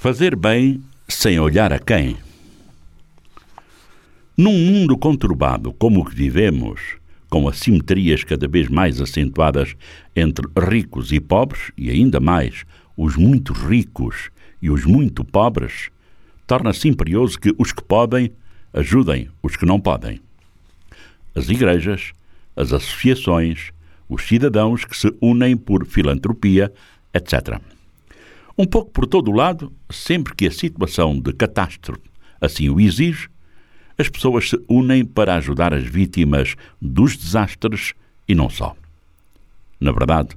Fazer bem sem olhar a quem. Num mundo conturbado como o que vivemos, com assimetrias cada vez mais acentuadas entre ricos e pobres, e ainda mais os muito ricos e os muito pobres, torna-se imperioso que os que podem ajudem os que não podem. As igrejas, as associações, os cidadãos que se unem por filantropia, etc. Um pouco por todo o lado, sempre que a situação de catástrofe assim o exige, as pessoas se unem para ajudar as vítimas dos desastres e não só. Na verdade,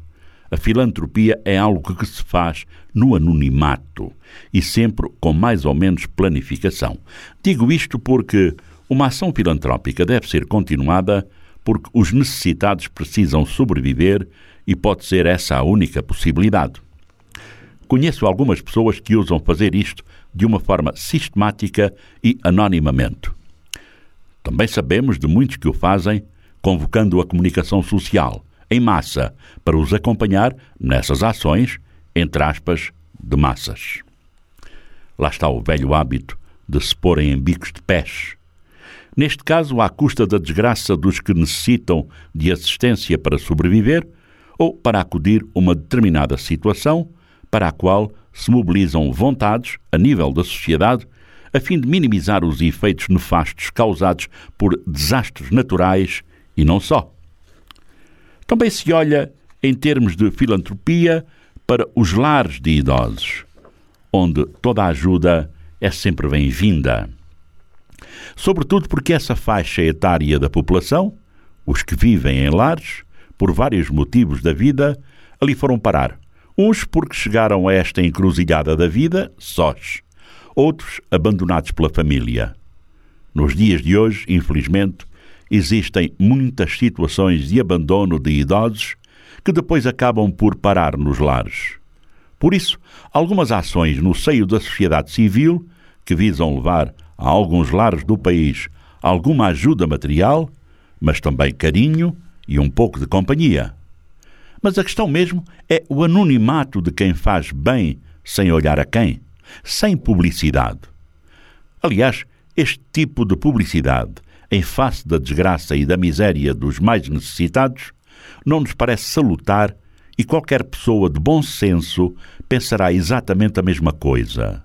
a filantropia é algo que se faz no anonimato e sempre com mais ou menos planificação. Digo isto porque uma ação filantrópica deve ser continuada porque os necessitados precisam sobreviver e pode ser essa a única possibilidade. Conheço algumas pessoas que usam fazer isto de uma forma sistemática e anonimamente. Também sabemos de muitos que o fazem convocando a comunicação social, em massa, para os acompanhar nessas ações, entre aspas, de massas. Lá está o velho hábito de se porem em bicos de pés. Neste caso, à custa da desgraça dos que necessitam de assistência para sobreviver ou para acudir uma determinada situação para a qual se mobilizam vontades, a nível da sociedade, a fim de minimizar os efeitos nefastos causados por desastres naturais e não só. Também se olha, em termos de filantropia, para os lares de idosos, onde toda a ajuda é sempre bem-vinda. Sobretudo porque essa faixa etária da população, os que vivem em lares, por vários motivos da vida, ali foram parar Uns porque chegaram a esta encruzilhada da vida sós, outros abandonados pela família. Nos dias de hoje, infelizmente, existem muitas situações de abandono de idosos que depois acabam por parar nos lares. Por isso, algumas ações no seio da sociedade civil, que visam levar a alguns lares do país alguma ajuda material, mas também carinho e um pouco de companhia. Mas a questão mesmo é o anonimato de quem faz bem sem olhar a quem, sem publicidade. Aliás, este tipo de publicidade, em face da desgraça e da miséria dos mais necessitados, não nos parece salutar e qualquer pessoa de bom senso pensará exatamente a mesma coisa.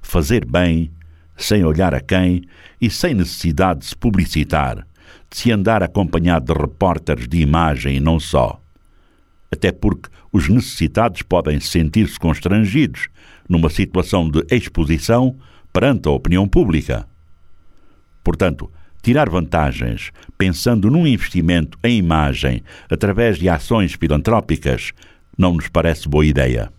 Fazer bem, sem olhar a quem e sem necessidade de se publicitar, de se andar acompanhado de repórteres de imagem e não só até porque os necessitados podem sentir-se constrangidos numa situação de exposição perante a opinião pública. Portanto, tirar vantagens pensando num investimento em imagem através de ações filantrópicas não nos parece boa ideia.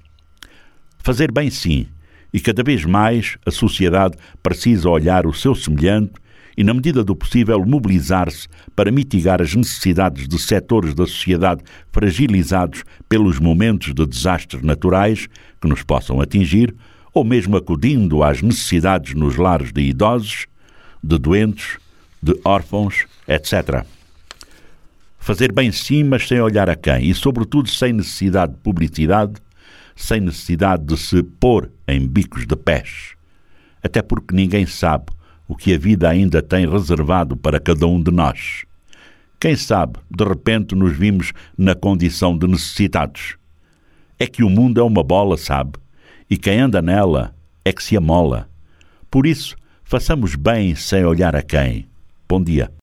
Fazer bem, sim, e cada vez mais a sociedade precisa olhar o seu semelhante e, na medida do possível, mobilizar-se para mitigar as necessidades de setores da sociedade fragilizados pelos momentos de desastres naturais que nos possam atingir, ou mesmo acudindo às necessidades nos lares de idosos, de doentes, de órfãos, etc. Fazer bem sim, mas sem olhar a quem, e sobretudo sem necessidade de publicidade, sem necessidade de se pôr em bicos de pés. Até porque ninguém sabe o que a vida ainda tem reservado para cada um de nós. Quem sabe, de repente, nos vimos na condição de necessitados. É que o mundo é uma bola, sabe? E quem anda nela é que se amola. Por isso, façamos bem sem olhar a quem. Bom dia.